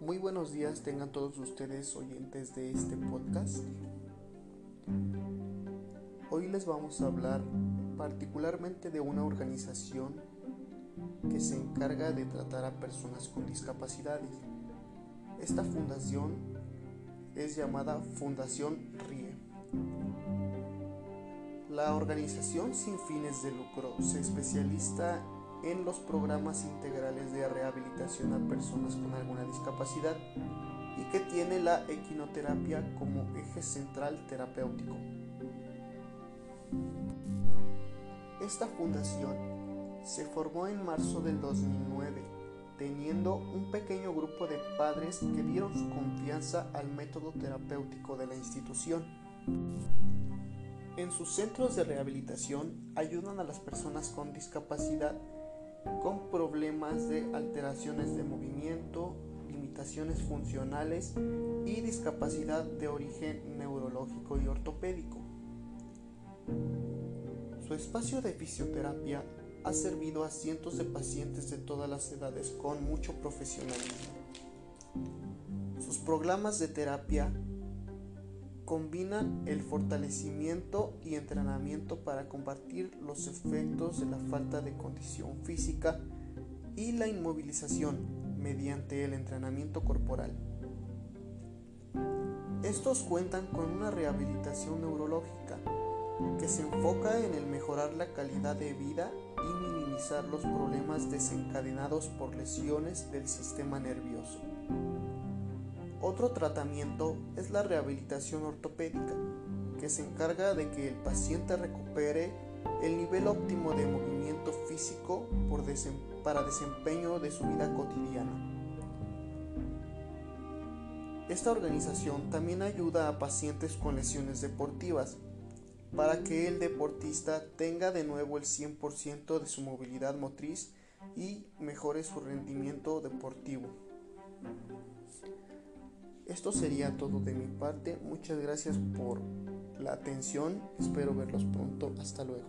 Muy buenos días tengan todos ustedes oyentes de este podcast. Hoy les vamos a hablar particularmente de una organización que se encarga de tratar a personas con discapacidades. Esta fundación es llamada Fundación RIE. La organización sin fines de lucro se especializa en los programas integrales de rehabilitación a personas con alguna discapacidad y que tiene la equinoterapia como eje central terapéutico. Esta fundación se formó en marzo del 2009, teniendo un pequeño grupo de padres que dieron su confianza al método terapéutico de la institución. En sus centros de rehabilitación ayudan a las personas con discapacidad con problemas de alteraciones de movimiento, limitaciones funcionales y discapacidad de origen neurológico y ortopédico. Su espacio de fisioterapia ha servido a cientos de pacientes de todas las edades con mucho profesionalismo. Sus programas de terapia combinan el fortalecimiento y entrenamiento para combatir los efectos de la falta de condición física y la inmovilización mediante el entrenamiento corporal. Estos cuentan con una rehabilitación neurológica que se enfoca en el mejorar la calidad de vida y minimizar los problemas desencadenados por lesiones del sistema nervioso. Otro tratamiento es la rehabilitación ortopédica, que se encarga de que el paciente recupere el nivel óptimo de movimiento físico para desempeño de su vida cotidiana. Esta organización también ayuda a pacientes con lesiones deportivas para que el deportista tenga de nuevo el 100% de su movilidad motriz y mejore su rendimiento deportivo. Esto sería todo de mi parte. Muchas gracias por la atención. Espero verlos pronto. Hasta luego.